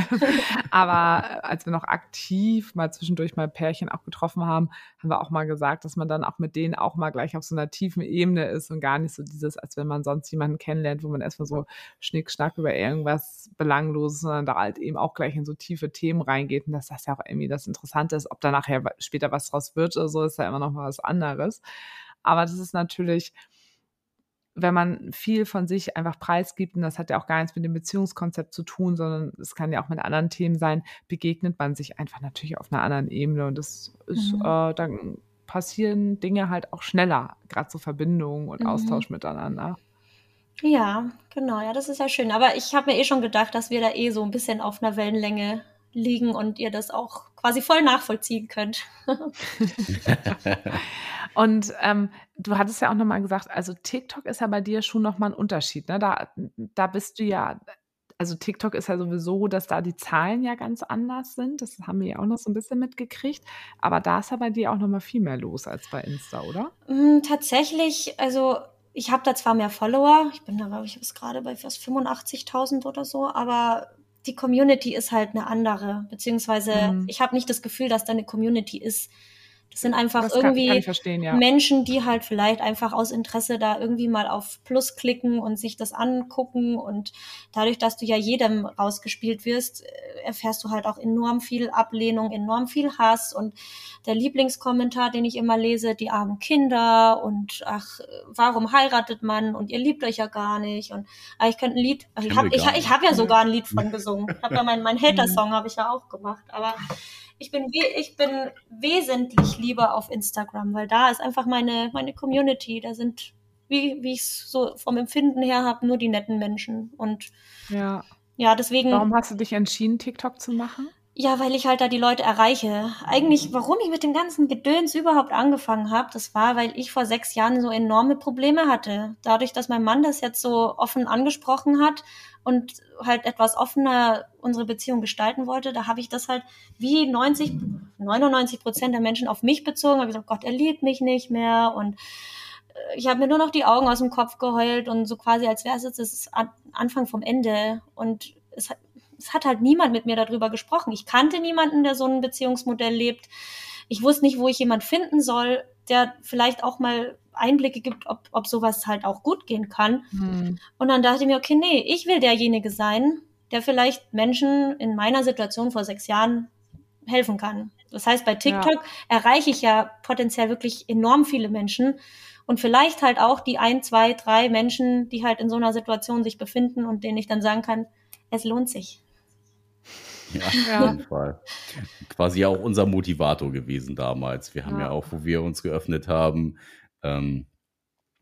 (laughs) Aber als wir noch aktiv mal zwischendurch mal Pärchen auch getroffen haben, haben wir auch mal gesagt, dass man dann auch mit denen auch mal gleich auf so einer tiefen Ebene ist und gar nicht so dieses, als wenn man sonst jemanden kennenlernt, wo man erstmal so Schnick, Schnack über irgendwas irgendwas Belangloses, sondern da halt eben auch gleich in so tiefe Themen reingeht. Und dass das ja auch irgendwie das Interessante ist, ob da nachher später was draus wird oder so, ist ja immer noch mal was anderes. Aber das ist natürlich, wenn man viel von sich einfach preisgibt, und das hat ja auch gar nichts mit dem Beziehungskonzept zu tun, sondern es kann ja auch mit anderen Themen sein, begegnet man sich einfach natürlich auf einer anderen Ebene. Und das ist, mhm. äh, dann passieren Dinge halt auch schneller, gerade so Verbindungen und mhm. Austausch miteinander. Ja, genau, ja, das ist ja schön. Aber ich habe mir eh schon gedacht, dass wir da eh so ein bisschen auf einer Wellenlänge liegen und ihr das auch quasi voll nachvollziehen könnt. (laughs) und ähm, du hattest ja auch nochmal gesagt, also TikTok ist ja bei dir schon nochmal ein Unterschied. Ne? Da, da bist du ja, also TikTok ist ja sowieso, dass da die Zahlen ja ganz anders sind. Das haben wir ja auch noch so ein bisschen mitgekriegt. Aber da ist ja bei dir auch nochmal viel mehr los als bei Insta, oder? Mm, tatsächlich, also ich habe da zwar mehr Follower, ich bin da, glaube ich, bis gerade bei fast 85.000 oder so, aber die Community ist halt eine andere, beziehungsweise mhm. ich habe nicht das Gefühl, dass da eine Community ist. Das sind einfach das irgendwie kann, ja. Menschen, die halt vielleicht einfach aus Interesse da irgendwie mal auf Plus klicken und sich das angucken. Und dadurch, dass du ja jedem rausgespielt wirst, äh, erfährst du halt auch enorm viel Ablehnung, enorm viel Hass. Und der Lieblingskommentar, den ich immer lese, die armen Kinder und ach, warum heiratet man und ihr liebt euch ja gar nicht. Und ach, ich könnte ein Lied, ach, ich habe ich, ich hab ja sogar ein Lied (laughs) von gesungen. Ich habe ja mein, mein Hater-Song habe ich ja auch gemacht. Aber ich bin, ich bin wesentlich lieber auf Instagram, weil da ist einfach meine, meine Community. Da sind, wie, wie ich es so vom Empfinden her habe, nur die netten Menschen. Und ja. ja, deswegen. Warum hast du dich entschieden, TikTok zu machen? Ja, weil ich halt da die Leute erreiche. Eigentlich, warum ich mit dem ganzen Gedöns überhaupt angefangen habe, das war, weil ich vor sechs Jahren so enorme Probleme hatte. Dadurch, dass mein Mann das jetzt so offen angesprochen hat und halt etwas offener unsere Beziehung gestalten wollte, da habe ich das halt wie 90, 99 Prozent der Menschen auf mich bezogen. Habe gesagt, Gott, er liebt mich nicht mehr und äh, ich habe mir nur noch die Augen aus dem Kopf geheult und so quasi, als wäre es jetzt das Anfang vom Ende. Und es hat, es hat halt niemand mit mir darüber gesprochen. Ich kannte niemanden, der so ein Beziehungsmodell lebt. Ich wusste nicht, wo ich jemand finden soll, der vielleicht auch mal Einblicke gibt, ob, ob sowas halt auch gut gehen kann. Mhm. Und dann dachte ich mir, okay, nee, ich will derjenige sein, der vielleicht Menschen in meiner Situation vor sechs Jahren helfen kann. Das heißt, bei TikTok ja. erreiche ich ja potenziell wirklich enorm viele Menschen und vielleicht halt auch die ein, zwei, drei Menschen, die halt in so einer Situation sich befinden und denen ich dann sagen kann, es lohnt sich. Ja, auf jeden Fall. Quasi auch unser Motivator gewesen damals. Wir haben ja, ja auch, wo wir uns geöffnet haben, ähm,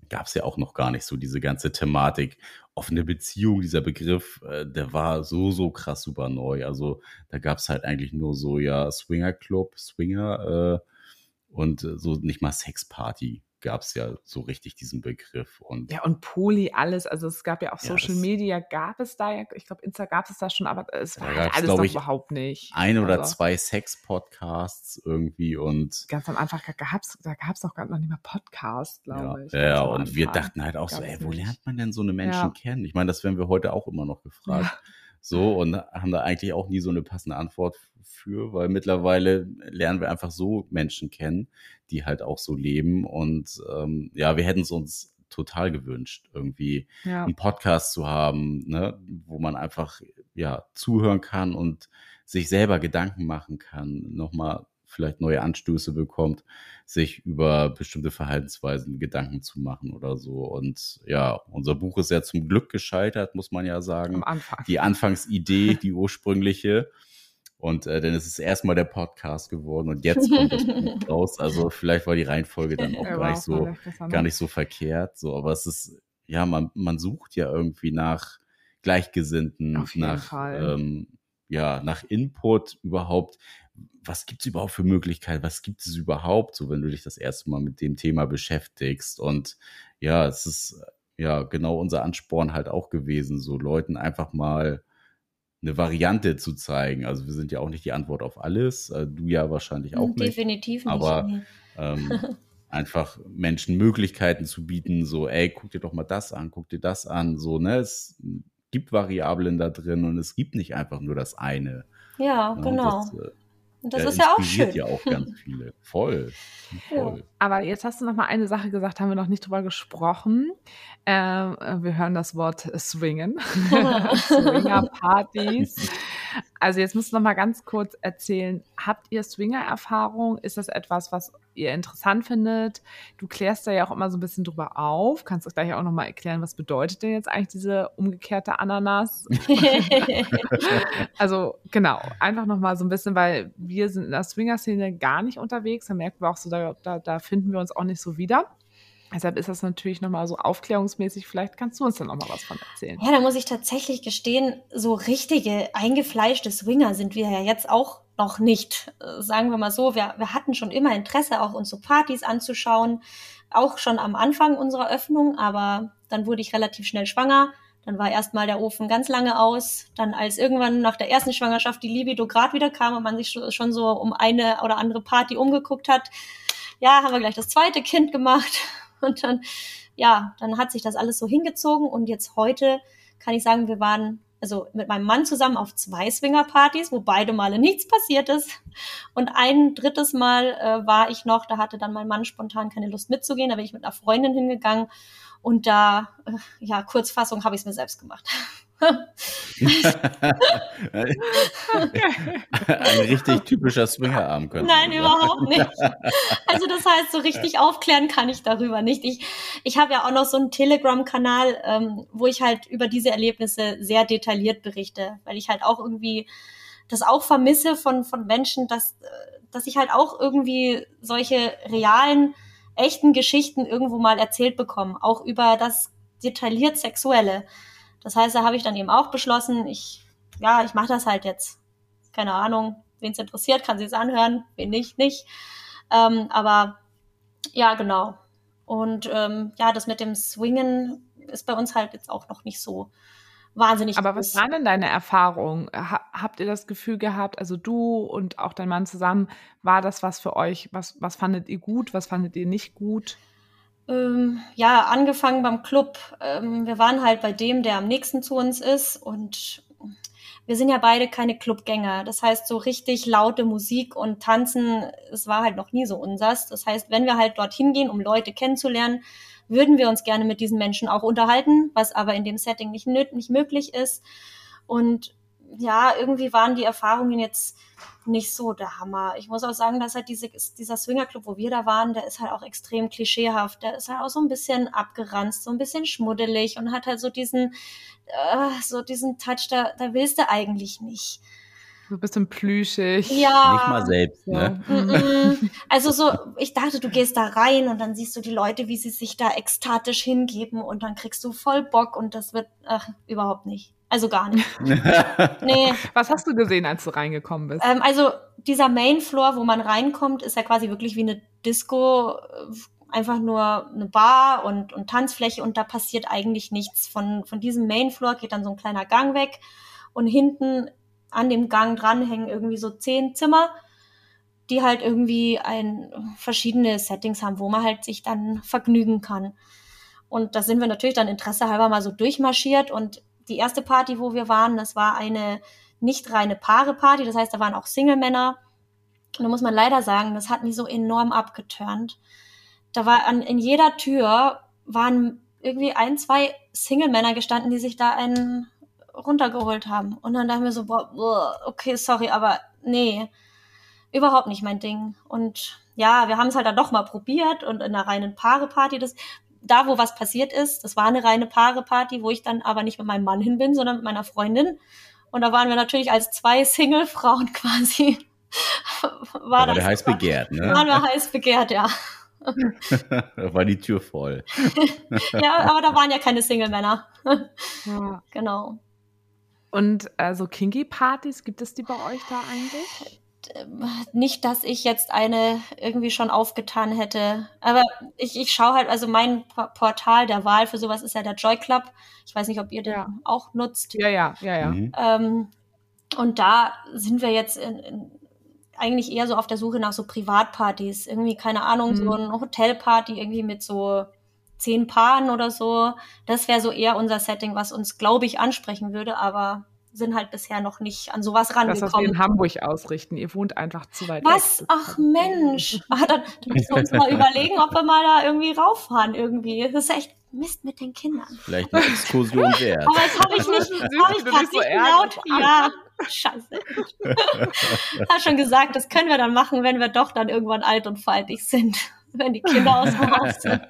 gab es ja auch noch gar nicht so diese ganze Thematik. Offene Beziehung, dieser Begriff, äh, der war so, so krass super neu. Also da gab es halt eigentlich nur so, ja, Swinger Club, Swinger äh, und äh, so nicht mal Sexparty gab es ja so richtig diesen Begriff. Und ja, und Poli, alles. Also es gab ja auch Social ja, Media, gab es da ja, ich glaube, Insta gab es da schon, aber es war halt alles noch überhaupt nicht. Ein oder also, zwei Sex-Podcasts irgendwie und. Ganz am Anfang gab es da gab's noch gar noch nicht mal Podcast, glaube ja, ich. Ja, und wir dachten halt auch so, ey, wo lernt man denn so eine Menschen ja. kennen? Ich meine, das werden wir heute auch immer noch gefragt. So und haben da eigentlich auch nie so eine passende Antwort für, weil mittlerweile lernen wir einfach so Menschen kennen, die halt auch so leben. Und ähm, ja, wir hätten es uns total gewünscht, irgendwie ja. einen Podcast zu haben, ne, wo man einfach ja zuhören kann und sich selber Gedanken machen kann, nochmal vielleicht neue Anstöße bekommt, sich über bestimmte Verhaltensweisen Gedanken zu machen oder so. Und ja, unser Buch ist ja zum Glück gescheitert, muss man ja sagen. Am Anfang. Die Anfangsidee, die ursprüngliche. Und äh, dann ist es erstmal der Podcast geworden und jetzt kommt das Buch (laughs) raus. Also vielleicht war die Reihenfolge dann auch gar nicht so, gar nicht so verkehrt. So, aber es ist, ja, man, man sucht ja irgendwie nach Gleichgesinnten, nach, ähm, ja, nach Input überhaupt was gibt es überhaupt für Möglichkeiten? Was gibt es überhaupt, so wenn du dich das erste Mal mit dem Thema beschäftigst? Und ja, es ist ja genau unser Ansporn halt auch gewesen, so Leuten einfach mal eine Variante zu zeigen. Also wir sind ja auch nicht die Antwort auf alles, äh, du ja wahrscheinlich auch Definitiv nicht. Definitiv nicht. Aber ähm, (laughs) einfach Menschen Möglichkeiten zu bieten, so, ey, guck dir doch mal das an, guck dir das an, so, ne? Es gibt Variablen da drin und es gibt nicht einfach nur das eine. Ja, genau. Das, äh, und das ist ja auch schön. ja auch ganz (laughs) viele. Voll. Voll. Ja. Aber jetzt hast du noch mal eine Sache gesagt, haben wir noch nicht drüber gesprochen. Äh, wir hören das Wort Swingen. (laughs) (laughs) Swinger-Partys. Also jetzt musst du noch mal ganz kurz erzählen, habt ihr Swinger-Erfahrung? Ist das etwas, was ihr interessant findet? Du klärst da ja auch immer so ein bisschen drüber auf. Kannst du gleich auch noch mal erklären, was bedeutet denn jetzt eigentlich diese umgekehrte Ananas? (laughs) also genau, einfach noch mal so ein bisschen, weil wir sind in der Swinger-Szene gar nicht unterwegs. Da merken wir auch so, da, da, da finden wir uns auch nicht so wieder. Deshalb ist das natürlich nochmal so aufklärungsmäßig. Vielleicht kannst du uns dann nochmal was von erzählen. Ja, da muss ich tatsächlich gestehen, so richtige, eingefleischte Swinger sind wir ja jetzt auch noch nicht. Äh, sagen wir mal so, wir, wir hatten schon immer Interesse, auch uns so Partys anzuschauen. Auch schon am Anfang unserer Öffnung, aber dann wurde ich relativ schnell schwanger. Dann war erstmal der Ofen ganz lange aus. Dann als irgendwann nach der ersten Schwangerschaft die Libido gerade wieder kam und man sich schon so um eine oder andere Party umgeguckt hat, ja, haben wir gleich das zweite Kind gemacht (laughs) und dann, ja, dann hat sich das alles so hingezogen und jetzt heute kann ich sagen, wir waren also mit meinem Mann zusammen auf zwei Swingerpartys, wo beide Male nichts passiert ist. Und ein drittes Mal äh, war ich noch, da hatte dann mein Mann spontan keine Lust mitzugehen, da bin ich mit einer Freundin hingegangen und da, äh, ja, Kurzfassung habe ich es mir selbst gemacht. (laughs) Ein richtig typischer Swingerarm könnte Nein, überhaupt nicht. Also das heißt, so richtig aufklären kann ich darüber nicht. Ich, ich habe ja auch noch so einen Telegram-Kanal, ähm, wo ich halt über diese Erlebnisse sehr detailliert berichte, weil ich halt auch irgendwie das auch vermisse von, von Menschen, dass, dass ich halt auch irgendwie solche realen, echten Geschichten irgendwo mal erzählt bekomme, auch über das detailliert Sexuelle. Das heißt, da habe ich dann eben auch beschlossen, ich, ja, ich mache das halt jetzt. Keine Ahnung, wen es interessiert, kann sie es anhören, wen nicht, nicht. Ähm, aber ja, genau. Und ähm, ja, das mit dem Swingen ist bei uns halt jetzt auch noch nicht so wahnsinnig. Aber was waren denn deine Erfahrungen? Ha habt ihr das Gefühl gehabt, also du und auch dein Mann zusammen, war das was für euch? Was, was fandet ihr gut? Was fandet ihr nicht gut? Ähm, ja, angefangen beim Club. Ähm, wir waren halt bei dem, der am nächsten zu uns ist und wir sind ja beide keine Clubgänger. Das heißt, so richtig laute Musik und Tanzen, es war halt noch nie so unsers. Das heißt, wenn wir halt dorthin gehen, um Leute kennenzulernen, würden wir uns gerne mit diesen Menschen auch unterhalten, was aber in dem Setting nicht, nicht möglich ist. Und ja, irgendwie waren die Erfahrungen jetzt nicht so der Hammer. Ich muss auch sagen, dass halt diese, dieser Swingerclub, wo wir da waren, der ist halt auch extrem klischeehaft. Der ist halt auch so ein bisschen abgeranzt, so ein bisschen schmuddelig und hat halt so diesen, äh, so diesen Touch, da, da willst du eigentlich nicht. So ein bisschen plüschig. Ja. Nicht mal selbst, ne? Also so, ich dachte, du gehst da rein und dann siehst du die Leute, wie sie sich da ekstatisch hingeben und dann kriegst du voll Bock und das wird, ach, überhaupt nicht. Also gar nicht. (laughs) nee. Was hast du gesehen, als du reingekommen bist? Ähm, also dieser Main Floor, wo man reinkommt, ist ja quasi wirklich wie eine Disco, äh, einfach nur eine Bar und, und Tanzfläche und da passiert eigentlich nichts. Von, von diesem Main Floor geht dann so ein kleiner Gang weg und hinten an dem Gang dran hängen irgendwie so zehn Zimmer, die halt irgendwie ein, verschiedene Settings haben, wo man halt sich dann vergnügen kann. Und da sind wir natürlich dann Interesse halber mal so durchmarschiert und die erste Party, wo wir waren, das war eine nicht reine Paare-Party, das heißt, da waren auch Single-Männer. Und da muss man leider sagen, das hat mich so enorm abgeturnt. Da war an, in jeder Tür waren irgendwie ein, zwei Single-Männer gestanden, die sich da einen runtergeholt haben. Und dann dachten wir so, boah, okay, sorry, aber nee, überhaupt nicht mein Ding. Und ja, wir haben es halt dann doch mal probiert und in einer reinen Paare-Party, das, da wo was passiert ist, das war eine reine Paare-Party, wo ich dann aber nicht mit meinem Mann hin bin, sondern mit meiner Freundin. Und da waren wir natürlich als zwei (laughs) Single-Frauen quasi. war da war heiß begehrt, ne? Waren wir heiß begehrt, ja. da (laughs) war die Tür voll. (laughs) ja, aber da waren ja keine Single-Männer. ja. Genau. Und äh, so Kinky-Partys, gibt es die bei euch da eigentlich? Nicht, dass ich jetzt eine irgendwie schon aufgetan hätte. Aber ich, ich schaue halt, also mein Portal der Wahl für sowas ist ja der Joy Club. Ich weiß nicht, ob ihr den ja. auch nutzt. Ja, ja, ja, ja. Mhm. Ähm, und da sind wir jetzt in, in, eigentlich eher so auf der Suche nach so Privatpartys. Irgendwie, keine Ahnung, mhm. so eine Hotelparty irgendwie mit so zehn Paaren oder so. Das wäre so eher unser Setting, was uns, glaube ich, ansprechen würde, aber sind halt bisher noch nicht an sowas rangekommen. Das, was wir in Hamburg ausrichten. Ihr wohnt einfach zu weit was? weg. Was? Ach Mensch. ah, dann, dann (laughs) müssen wir uns mal überlegen, ob wir mal da irgendwie rauffahren irgendwie. Das ist echt Mist mit den Kindern. Vielleicht eine Exkursion (laughs) wert. Aber das habe ich nicht, (laughs) hab ich gerade so nicht laut. Ja, scheiße. ich habe schon gesagt, das können wir dann machen, wenn wir doch dann irgendwann alt und faltig sind. Wenn die Kinder aus dem Haus sind.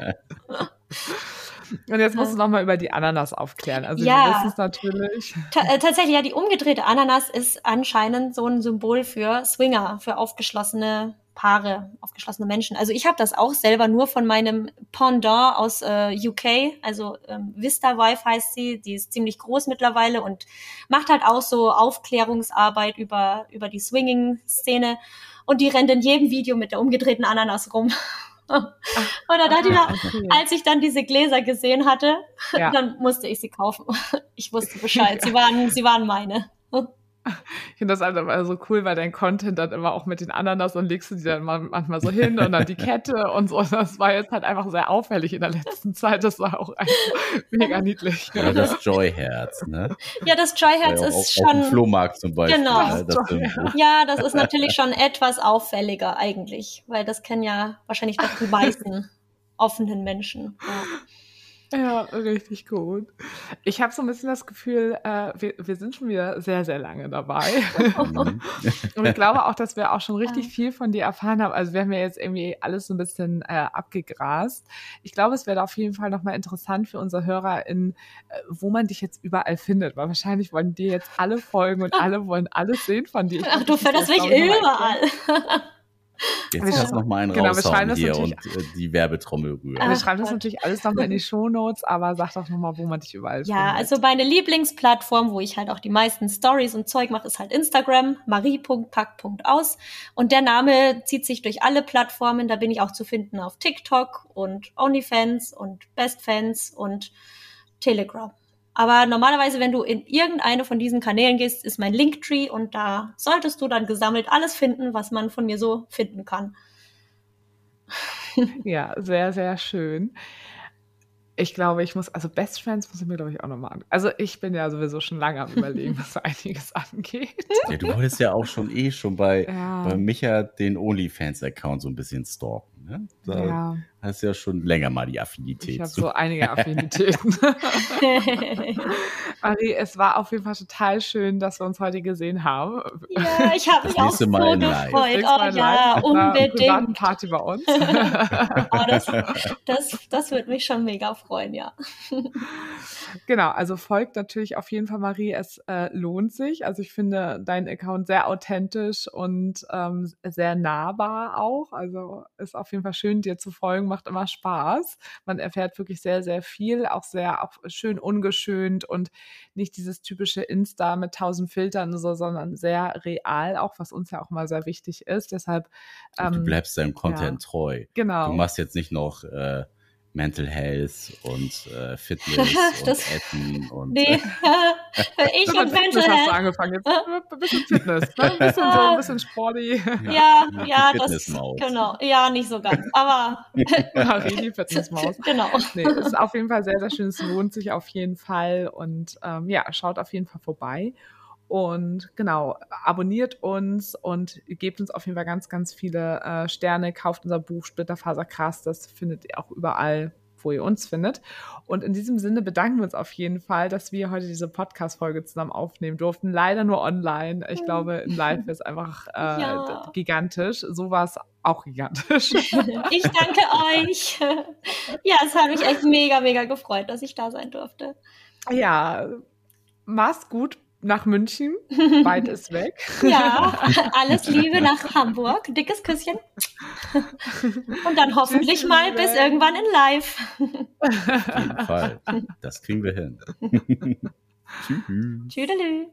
Und jetzt musst du noch mal über die Ananas aufklären. Also ja, wir wissen es natürlich. äh, tatsächlich, ja, die umgedrehte Ananas ist anscheinend so ein Symbol für Swinger, für aufgeschlossene Paare, aufgeschlossene Menschen. Also ich habe das auch selber nur von meinem Pendant aus äh, UK, also ähm, Vista Wife heißt sie, die ist ziemlich groß mittlerweile und macht halt auch so Aufklärungsarbeit über, über die Swinging-Szene. Und die rennt in jedem Video mit der umgedrehten Ananas rum. (laughs) Und dann dachte ich mir, okay. als ich dann diese Gläser gesehen hatte, ja. dann musste ich sie kaufen. (laughs) Ich wusste Bescheid. Sie waren, sie waren meine. Ich finde das halt immer so cool, weil dein Content dann immer auch mit den Ananas und legst du die dann manchmal so hin und dann die Kette und so. Das war jetzt halt einfach sehr auffällig in der letzten Zeit. Das war auch mega niedlich. Ja, das Joy-Herz, ne? Ja, das Joy-Herz ja, ist schon. Auf dem Flohmarkt zum Beispiel. Genau. Ne? Das (laughs) ja, das ist natürlich schon etwas auffälliger eigentlich, weil das kennen ja wahrscheinlich doch die meisten (laughs) offenen Menschen. Ja. Ja, richtig gut. Ich habe so ein bisschen das Gefühl, äh, wir, wir sind schon wieder sehr, sehr lange dabei. Mhm. und ich glaube auch, dass wir auch schon richtig viel von dir erfahren haben. Also wir haben ja jetzt irgendwie alles so ein bisschen äh, abgegrast. Ich glaube, es wäre auf jeden Fall nochmal interessant für unsere Hörer, in, äh, wo man dich jetzt überall findet. Weil wahrscheinlich wollen dir jetzt alle folgen und (laughs) alle wollen alles sehen von dir. Ach, du findest mich überall. Jetzt wir lass noch mal einen genau, raushauen hier und äh, die Werbetrommel rühren. wir schreiben das natürlich alles nochmal in die (laughs) Shownotes, aber sag doch nochmal, wo man dich überall Ja, findet. also meine Lieblingsplattform, wo ich halt auch die meisten Stories und Zeug mache, ist halt Instagram, marie.pack.aus. Und der Name zieht sich durch alle Plattformen. Da bin ich auch zu finden auf TikTok und OnlyFans und BestFans und Telegram. Aber normalerweise, wenn du in irgendeine von diesen Kanälen gehst, ist mein Linktree und da solltest du dann gesammelt alles finden, was man von mir so finden kann. (laughs) Ja, sehr, sehr schön. Ich glaube, ich muss, also Best Friends muss ich mir, glaube ich, auch nochmal an. Also ich bin ja sowieso schon lange am überlegen, (laughs) was einiges angeht. Ja, du wolltest ja auch schon eh schon bei, ja. bei Micha den OnlyFans-Account so ein bisschen stalken. Ne? Da ja. Hast du ja schon länger mal die Affinität. Ich habe so einige Affinitäten. (laughs) Marie, es war auf jeden Fall total schön, dass wir uns heute gesehen haben. Ja, ich habe mich auch so gefreut. Oh ja, unbedingt. Party bei uns. (laughs) oh, das, (laughs) das, das würde mich schon mega freuen, ja. Genau, also folgt natürlich auf jeden Fall Marie, es äh, lohnt sich. Also ich finde deinen Account sehr authentisch und ähm, sehr nahbar auch. Also ist auf jeden Fall schön, dir zu folgen, macht immer Spaß. Man erfährt wirklich sehr, sehr viel, auch sehr auch schön ungeschönt und nicht dieses typische Insta mit tausend Filtern, so, sondern sehr real, auch was uns ja auch mal sehr wichtig ist. Deshalb ähm, du bleibst deinem Content ja, treu. Genau. Du machst jetzt nicht noch äh, Mental Health und äh, Fitness (laughs) Das- und Essen und Nee, (laughs) ich Mit und Fitness Mental hast du Health. angefangen. Jetzt ein bisschen Fitness, ne? ein bisschen so, ein bisschen Sporty. Ja, ja, das, genau. Ja, nicht so ganz, aber (laughs) Marie, Fitnessmaus. genau. Nee, ist auf jeden Fall sehr, sehr schön. Es lohnt sich auf jeden Fall. Und ähm, ja, schaut auf jeden Fall vorbei. Und genau, abonniert uns und gebt uns auf jeden Fall ganz, ganz viele äh, Sterne. Kauft unser Buch Splitterfaser Krass. Das findet ihr auch überall, wo ihr uns findet. Und in diesem Sinne bedanken wir uns auf jeden Fall, dass wir heute diese Podcast-Folge zusammen aufnehmen durften. Leider nur online. Ich glaube, in Live ist einfach (laughs) äh, Ja. gigantisch. So war es auch gigantisch. (laughs) Ich danke euch. (laughs) Ja, es hat mich echt mega, mega gefreut, dass ich da sein durfte. Ja, mach's gut nach München. (laughs) Weit ist weg. Ja, (laughs) alles Liebe nach Hamburg. Dickes Küsschen. Und dann hoffentlich Tschüss, mal bis irgendwann in live. auf jeden Fall. (laughs) Das kriegen wir hin. Tschüss. Tschüdelü.